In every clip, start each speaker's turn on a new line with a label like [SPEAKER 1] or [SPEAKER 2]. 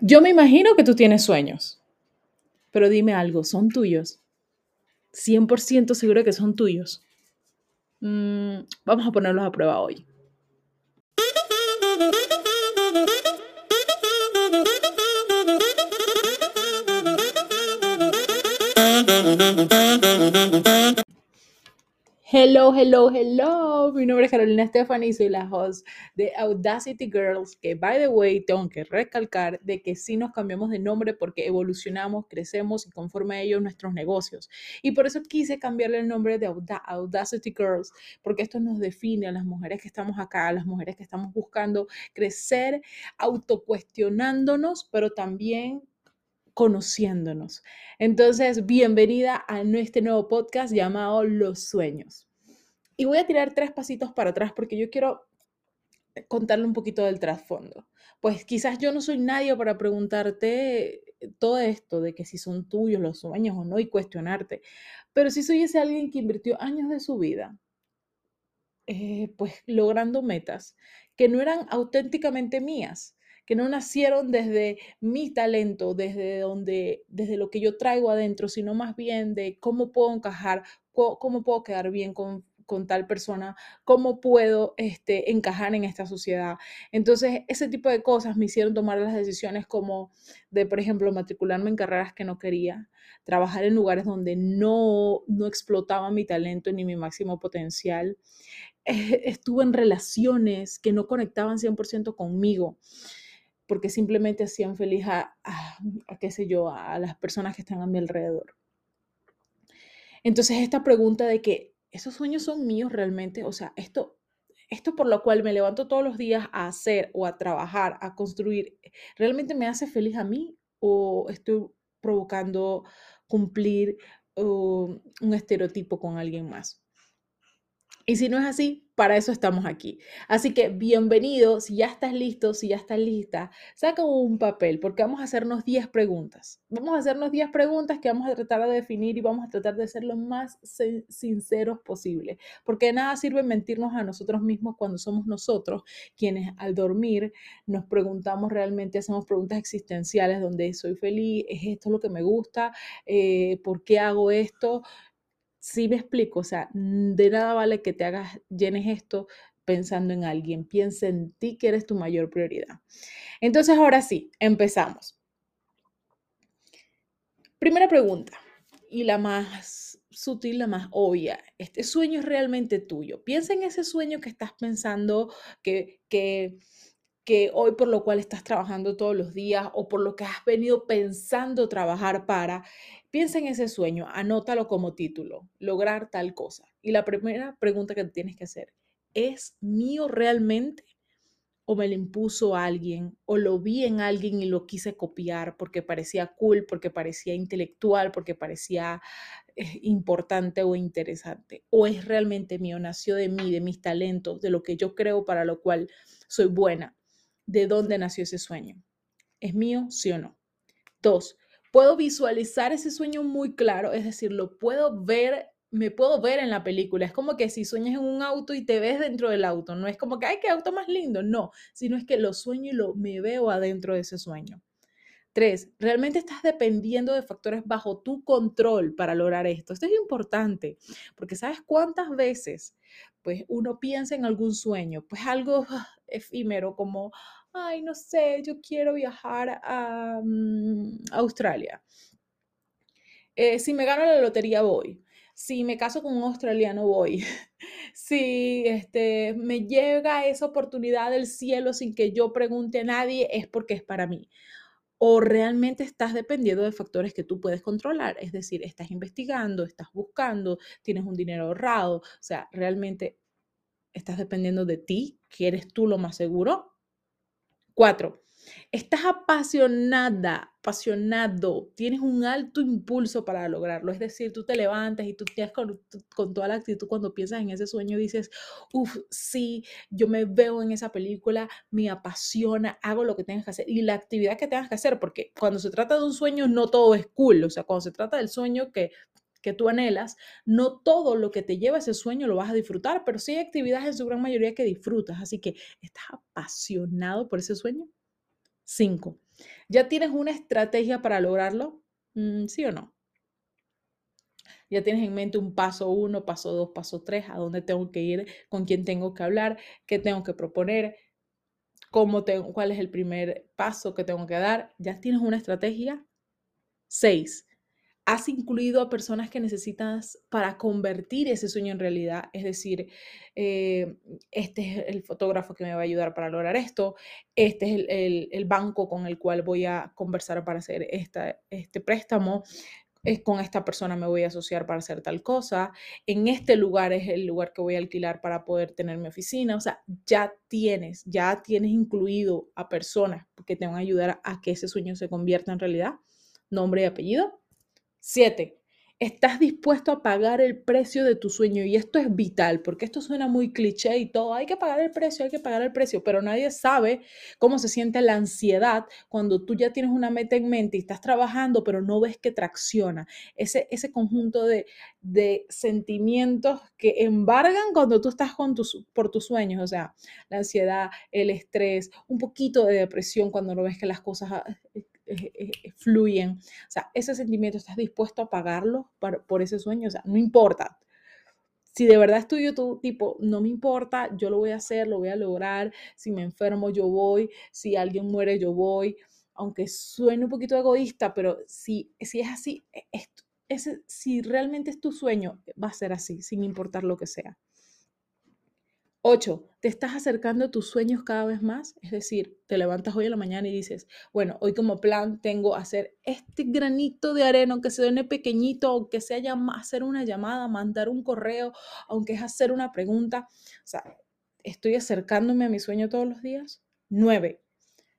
[SPEAKER 1] Yo me imagino que tú tienes sueños, pero dime algo, ¿son tuyos? 100% seguro que son tuyos. Mm, vamos a ponerlos a prueba hoy. Hello, hello, hello. Mi nombre es Carolina Stephanie y soy la host de Audacity Girls, que by the way tengo que recalcar de que sí nos cambiamos de nombre porque evolucionamos, crecemos y conforme a ello nuestros negocios. Y por eso quise cambiarle el nombre de Audacity Girls, porque esto nos define a las mujeres que estamos acá, a las mujeres que estamos buscando crecer, autocuestionándonos, pero también conociéndonos. Entonces, bienvenida a este nuevo podcast llamado Los Sueños. Y voy a tirar tres pasitos para atrás porque yo quiero contarle un poquito del trasfondo. Pues quizás yo no soy nadie para preguntarte todo esto de que si son tuyos los sueños o no y cuestionarte, pero sí soy ese alguien que invirtió años de su vida, eh, pues logrando metas que no eran auténticamente mías, que no nacieron desde mi talento, desde donde, desde lo que yo traigo adentro, sino más bien de cómo puedo encajar, cómo, puedo quedar bien con, tal persona, cómo puedo este, encajar en esta sociedad. Entonces, ese tipo de cosas me hicieron tomar las decisiones como de, por ejemplo, matricularme en carreras que no quería, trabajar en lugares donde no, no explotaba mi talento ni mi máximo potencial. Estuve en relaciones que no conectaban 100% conmigo porque simplemente hacían feliz a, qué sé yo, a las personas que están a mi alrededor. Entonces, esta pregunta de que esos sueños son míos realmente, o sea, esto, esto por lo cual me levanto todos los días a hacer o a trabajar, a construir, ¿realmente me hace feliz a mí o estoy provocando cumplir uh, un estereotipo con alguien más? Y si no es así, para eso estamos aquí. Así que bienvenido, si ya estás listo, si ya estás lista, saca un papel porque vamos a hacernos 10 preguntas. Vamos a hacernos 10 preguntas que vamos a tratar de definir y vamos a tratar de ser lo más sinceros posible, porque nada sirve mentirnos a nosotros mismos cuando somos nosotros quienes al dormir nos preguntamos realmente, hacemos preguntas existenciales donde soy feliz, es esto lo que me gusta, eh, ¿por qué hago esto? Sí me explico, o sea, de nada vale que te hagas, llenes esto pensando en alguien, piensa en ti que eres tu mayor prioridad. Entonces, ahora sí, empezamos. Primera pregunta, y la más sutil, la más obvia. ¿Este sueño es realmente tuyo? Piensa en ese sueño que estás pensando, que, que hoy por lo cual estás trabajando todos los días o por lo que has venido pensando trabajar para. Piensa en ese sueño, anótalo como título, lograr tal cosa. Y la primera pregunta que tienes que hacer, ¿es mío realmente? ¿O me lo impuso alguien? ¿O lo vi en alguien y lo quise copiar porque parecía cool, porque parecía intelectual, porque parecía eh, importante o interesante? ¿O es realmente mío? Nació de mí, de mis talentos, de lo que yo creo para lo cual soy buena. ¿De dónde nació ese sueño? ¿Es mío, sí o no? Dos, puedo visualizar ese sueño muy claro, es decir, lo puedo ver, me puedo ver en la película. Es como que si sueñas en un auto y te ves dentro del auto, no es como que, ay, qué auto más lindo, no, sino es que lo sueño y lo, me veo adentro de ese sueño. Tres, realmente estás dependiendo de factores bajo tu control para lograr esto. Esto es importante, porque sabes cuántas veces pues uno piensa en algún sueño, pues algo ah, efímero como, ay, no sé, yo quiero viajar a mm, Australia. Eh, si me gano la lotería, voy. Si me caso con un australiano, voy. si este, me llega esa oportunidad del cielo sin que yo pregunte a nadie, es porque es para mí. O realmente estás dependiendo de factores que tú puedes controlar, es decir, estás investigando, estás buscando, tienes un dinero ahorrado, o sea, realmente estás dependiendo de ti, que eres tú lo más seguro, Cuatro, estás apasionada, apasionado, tienes un alto impulso para lograrlo. Es decir, tú te levantas y tú tienes con, con toda la actitud cuando piensas en ese sueño, dices, uff, sí, yo me veo en esa película, me apasiona, hago lo que tengas que hacer y la actividad que tengas que hacer, porque cuando se trata de un sueño no todo es cool, o sea, cuando se trata del sueño que que tú anhelas, no todo lo que te lleva ese sueño lo vas a disfrutar, pero sí hay actividades en su gran mayoría que disfrutas. Así que, ¿estás apasionado por ese sueño? Cinco. ¿Ya tienes una estrategia para lograrlo? Mm, ¿Sí o no? Ya tienes en mente un paso uno, paso dos, paso tres, a dónde tengo que ir, con quién tengo que hablar, qué tengo que proponer, cómo tengo, cuál es el primer paso que tengo que dar. ¿Ya tienes una estrategia? Seis, has incluido a personas que necesitas para convertir ese sueño en realidad. Es decir, eh, este es el fotógrafo que me va a ayudar para lograr esto, este es el, banco con el cual voy a conversar para hacer este préstamo, es con esta persona me voy a asociar para hacer tal cosa, en este lugar es el lugar que voy a alquilar para poder tener mi oficina, o sea, ya tienes, ya tienes incluido a personas que te van a ayudar a que ese sueño se convierta en realidad, nombre y apellido, Siete, estás dispuesto a pagar el precio de tu sueño. Y esto es vital, porque esto suena muy cliché y todo. Hay que pagar el precio, hay que pagar el precio, pero nadie sabe cómo se siente la ansiedad cuando tú ya tienes una meta en mente y estás trabajando, pero no ves que tracciona. Ese, ese conjunto de, de sentimientos que embargan cuando tú estás con por tus sueños, o sea, la ansiedad, el estrés, un poquito de depresión cuando no ves que las cosas ah, fluyen. O sea, ese sentimiento, ¿estás dispuesto a pagarlo por, ese sueño? O sea, no importa. Si de verdad es tuyo, tú tipo, no me importa, yo lo voy a hacer, lo voy a lograr. Si me enfermo, yo voy. Si alguien muere, yo voy. Aunque suene un poquito egoísta, pero si, si es así, e, ese, si realmente es tu sueño, va a ser así, sin importar lo que sea. Ocho, te estás acercando a tus sueños cada vez más. Es decir, te levantas hoy en la mañana y dices, bueno, hoy como plan tengo hacer este granito de arena, aunque se duene pequeñito, aunque sea hacer una llamada, mandar un correo, aunque es hacer una pregunta. O sea, estoy acercándome a mi sueño todos los días. Nueve,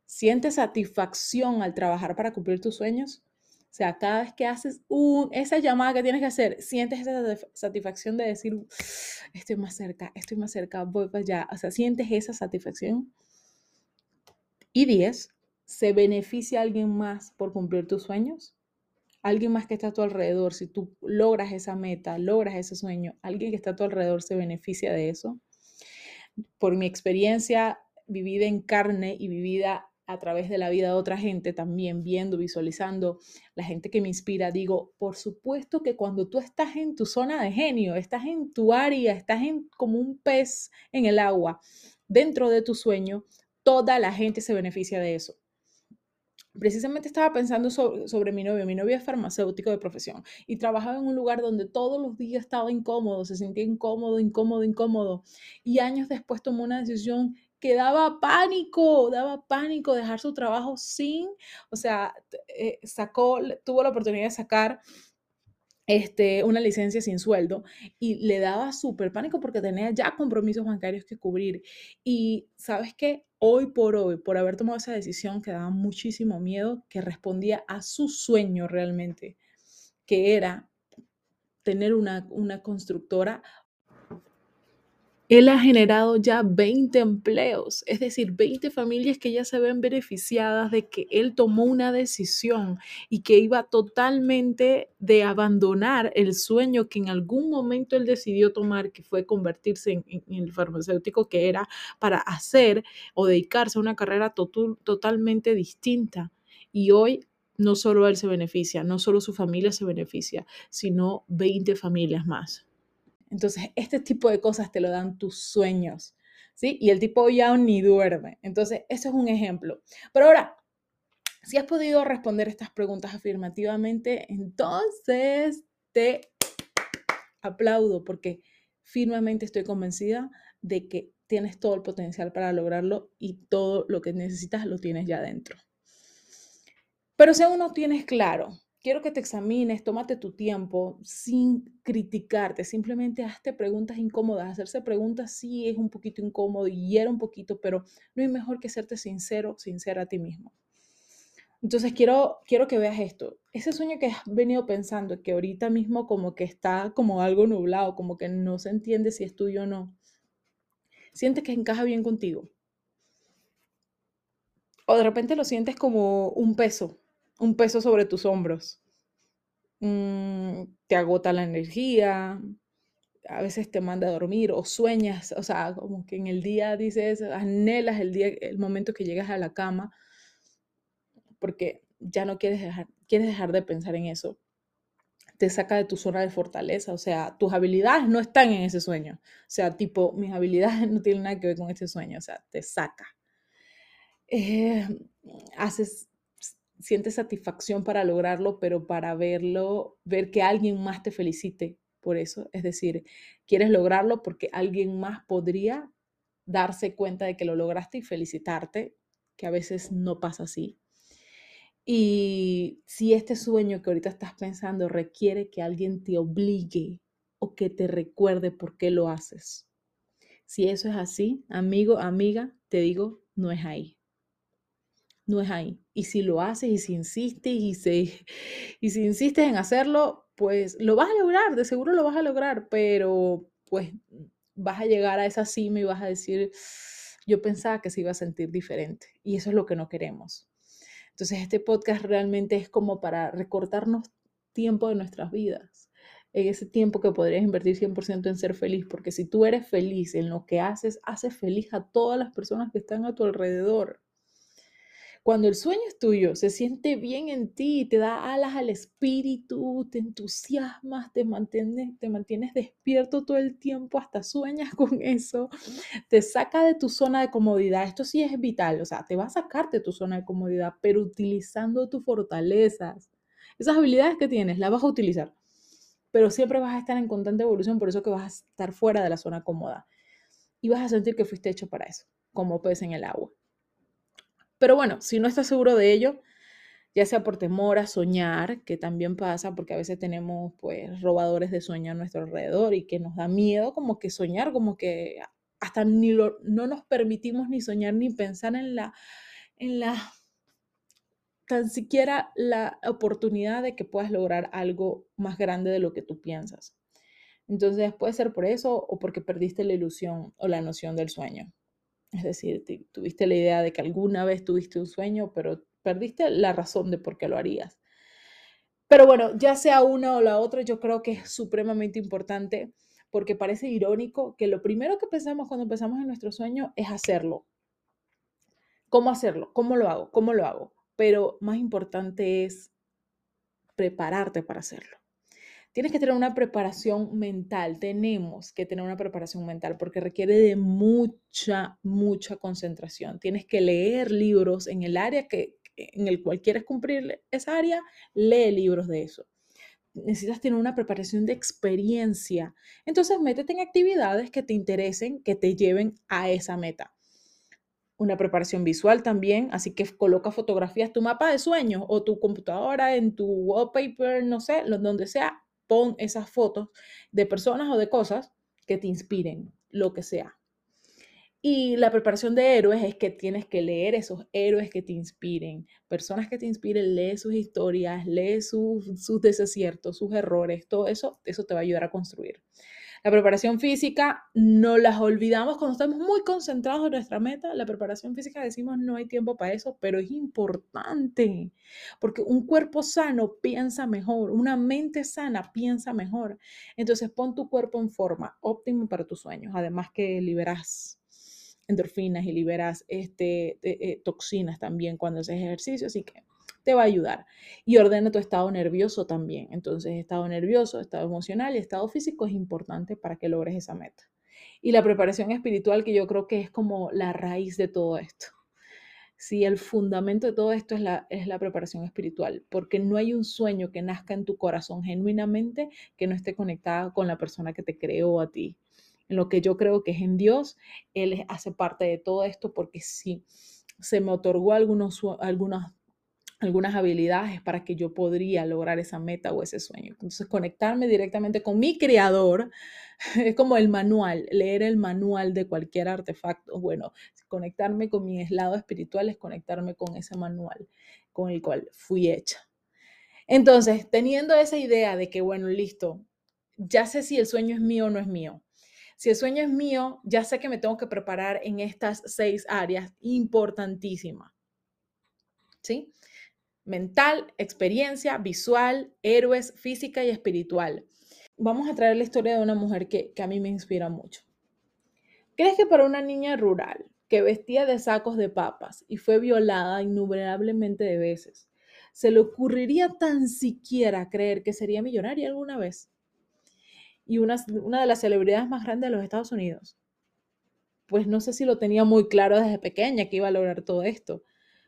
[SPEAKER 1] ¿sientes satisfacción al trabajar para cumplir tus sueños? O sea, cada vez que haces un, esa llamada que tienes que hacer, sientes esa satisfacción de decir, estoy más cerca, estoy más cerca, voy para allá. O sea, sientes esa satisfacción. Y 10, ¿se beneficia alguien más por cumplir tus sueños? Alguien más que está a tu alrededor, si tú logras esa meta, logras ese sueño, alguien que está a tu alrededor se beneficia de eso. Por mi experiencia vivida en carne y vivida a través de la vida de otra gente, también viendo, visualizando la gente que me inspira, digo, por supuesto que cuando tú estás en tu zona de genio, estás en tu área, estás en, como un pez en el agua, dentro de tu sueño, toda la gente se beneficia de eso. Precisamente estaba pensando sobre, sobre, mi novio. Mi novio es farmacéutico de profesión y trabajaba en un lugar donde todos los días estaba incómodo, se sentía incómodo, incómodo, incómodo. Y años después tomó una decisión que daba pánico, daba pánico dejar su trabajo sin, o sea, eh, sacó, tuvo la oportunidad de sacar este, una licencia sin sueldo y le daba súper pánico porque tenía ya compromisos bancarios que cubrir. Y sabes qué, hoy por hoy, por haber tomado esa decisión que daba muchísimo miedo, que respondía a su sueño realmente, que era tener una, una constructora él ha generado ya 20 empleos, es decir, 20 familias que ya se ven beneficiadas de que él tomó una decisión y que iba totalmente de abandonar el sueño que en algún momento él decidió tomar, que fue convertirse en, el farmacéutico que era para hacer o dedicarse a una carrera totalmente distinta. Y hoy no solo él se beneficia, no solo su familia se beneficia, sino 20 familias más. Entonces, este tipo de cosas te lo dan tus sueños, ¿sí? Y el tipo ya ni duerme. Entonces, eso es un ejemplo. Pero ahora, si has podido responder estas preguntas afirmativamente, entonces te aplaudo porque firmemente estoy convencida de que tienes todo el potencial para lograrlo y todo lo que necesitas lo tienes ya dentro. Pero si aún no tienes claro quiero que te examines, tómate tu tiempo sin criticarte, simplemente hazte preguntas incómodas. Hacerse preguntas sí es un poquito incómodo y era un poquito, pero no hay mejor que serte sincero, sincera a ti mismo. Entonces quiero, quiero que veas esto. Ese sueño que has venido pensando, que ahorita mismo como que está como algo nublado, como que no se entiende si es tuyo o no, sientes que encaja bien contigo. O de repente lo sientes como un peso, un peso sobre tus hombros. Mm, te agota la energía, a veces te manda a dormir o sueñas, o sea, como que en el día dices, anhelas el día, el momento que llegas a la cama, porque ya no quieres dejar, quieres dejar de pensar en eso. Te saca de tu zona de fortaleza, o sea, tus habilidades no están en ese sueño. O sea, tipo, mis habilidades no tienen nada que ver con este sueño, o sea, te saca. Eh, haces, sientes satisfacción para lograrlo, pero para verlo, ver que alguien más te felicite por eso. Es decir, quieres lograrlo porque alguien más podría darse cuenta de que lo lograste y felicitarte, que a veces no pasa así. Y si este sueño que ahorita estás pensando requiere que alguien te obligue o que te recuerde por qué lo haces. Si eso es así, amigo, amiga, te digo, no es ahí. No es ahí. Y si lo haces y si insistes y, y si insistes en hacerlo, pues lo vas a lograr, de seguro lo vas a lograr, pero pues vas a llegar a esa cima y vas a decir, yo pensaba que se iba a sentir diferente. Y eso es lo que no queremos. Entonces, este podcast realmente es como para recortarnos tiempo de nuestras vidas. En ese tiempo que podrías invertir 100% en ser feliz, porque si tú eres feliz en lo que haces, haces feliz a todas las personas que están a tu alrededor. Cuando el sueño es tuyo, se siente bien en ti, te da alas al espíritu, te entusiasmas, te mantienes, te mantienes despierto todo el tiempo, hasta sueñas con eso, te saca de tu zona de comodidad. Esto sí es vital, o sea, te va a sacar de tu zona de comodidad, pero utilizando tus fortalezas. Esas habilidades que tienes, las vas a utilizar, pero siempre vas a estar en constante evolución, por eso que vas a estar fuera de la zona cómoda y vas a sentir que fuiste hecho para eso, como pez en el agua. Pero bueno, si no estás seguro de ello, ya sea por temor a soñar, que también pasa porque a veces tenemos pues robadores de sueño a nuestro alrededor y que nos da miedo como que soñar, como que hasta ni lo, no nos permitimos ni soñar ni pensar en la, en la, tan siquiera la oportunidad de que puedas lograr algo más grande de lo que tú piensas. Entonces puede ser por eso o porque perdiste la ilusión o la noción del sueño. Es decir, tuviste la idea de que alguna vez tuviste un sueño, pero perdiste la razón de por qué lo harías. Pero bueno, ya sea una o la otra, yo creo que es supremamente importante porque parece irónico que lo primero que pensamos cuando empezamos en nuestro sueño es hacerlo. ¿Cómo hacerlo? ¿Cómo lo hago? ¿Cómo lo hago? Pero más importante es prepararte para hacerlo tienes que tener una preparación mental, tenemos que tener una preparación mental porque requiere de mucha, mucha concentración. Tienes que leer libros en el área que, en el cual quieres cumplir esa área, lee libros de eso. Necesitas tener una preparación de experiencia. Entonces, métete en actividades que te interesen, que te lleven a esa meta una preparación visual también, así que coloca fotografías, tu mapa de sueños o tu computadora en tu wallpaper, no sé, donde sea, pon esas fotos de personas o de cosas que te inspiren, lo que sea. Y la preparación de héroes es que tienes que leer esos héroes que te inspiren, personas que te inspiren, lee sus historias, lee sus, sus desaciertos, sus errores, todo eso, eso te va a ayudar a construir. La preparación física no las olvidamos cuando estamos muy concentrados en nuestra meta. La preparación física decimos no hay tiempo para eso, pero es importante porque un cuerpo sano piensa mejor, una mente sana piensa mejor. Entonces pon tu cuerpo en forma óptima para tus sueños, además que liberas endorfinas y liberas este, eh, toxinas también cuando haces ejercicio, así que te va a ayudar. Y ordena tu estado nervioso también. Entonces, estado nervioso, estado emocional y estado físico es importante para que logres esa meta. Y la preparación espiritual, que yo creo que es como la raíz de todo esto. Sí, el fundamento de todo esto es la, es la preparación espiritual, porque no hay un sueño que nazca en tu corazón genuinamente que no esté conectado con la persona que te creó a ti. En lo que yo creo que es en Dios, Él hace parte de todo esto porque sí, se me otorgó algunos, algunas algunas habilidades para que yo podría lograr esa meta o ese sueño. Entonces, conectarme directamente con mi creador es como el manual, leer el manual de cualquier artefacto. Bueno, conectarme con mi lado espiritual es conectarme con ese manual con el cual fui hecha. Entonces, teniendo esa idea de que, bueno, listo, ya sé si el sueño es mío o no es mío. Si el sueño es mío, ya sé que me tengo que preparar en estas seis áreas importantísimas. ¿Sí? Mental, experiencia, visual, héroes, física y espiritual. Vamos a traer la historia de una mujer que, a mí me inspira mucho. ¿Crees que para una niña rural que vestía de sacos de papas y fue violada innumerablemente de veces. ¿Se le ocurriría tan siquiera creer que sería millonaria alguna vez? Y una, una de las celebridades más grandes de los Estados Unidos. Pues no sé si lo tenía muy claro desde pequeña que iba a lograr todo esto,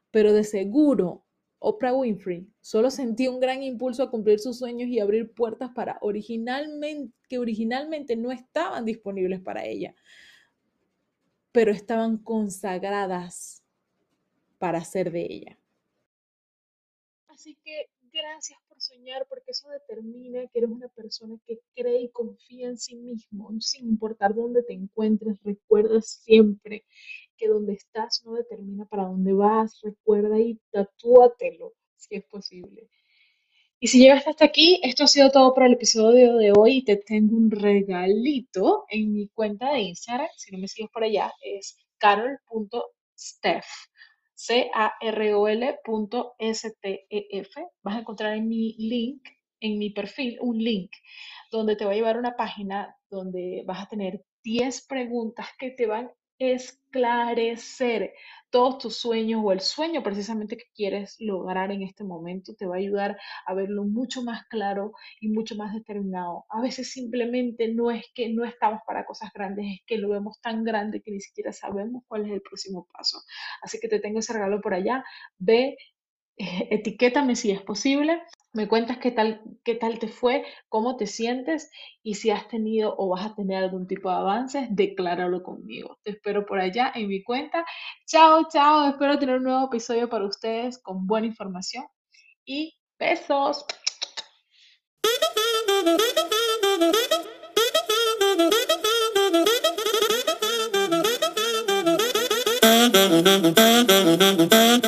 [SPEAKER 1] pero de seguro Oprah Winfrey solo sentía un gran impulso a cumplir sus sueños y abrir puertas para originalmente, que originalmente no estaban disponibles para ella, pero estaban consagradas para ser de ella. Así que gracias por soñar, porque eso determina que eres una persona que cree y confía en sí mismo, sin importar dónde te encuentres. Recuerda siempre donde estás no determina para dónde vas. Recuerda y tatúatelo si es posible. Y si llegaste hasta aquí, esto ha sido todo para el episodio de hoy. Y te tengo un regalito en mi cuenta de Instagram. Si no me sigues por allá, es carol.steph. C-A-R-O-L.S-T-E-F. Vas a encontrar en mi link, en mi perfil, un link donde te va a llevar a una página donde vas a tener 10 preguntas que te van esclarecer todos tus sueños o el sueño precisamente que quieres lograr en este momento. Te va a ayudar a verlo mucho más claro y mucho más determinado. A veces simplemente no es que no estamos para cosas grandes, es que lo vemos tan grande que ni siquiera sabemos cuál es el próximo paso. Así que te tengo ese regalo por allá. Ve, etiquétame si es posible me cuentas qué tal, qué tal te fue, cómo te sientes y si has tenido o vas a tener algún tipo de avances, decláralo conmigo. Te espero por allá en mi cuenta. Chao, chao. Espero tener un nuevo episodio para ustedes con buena información y besos.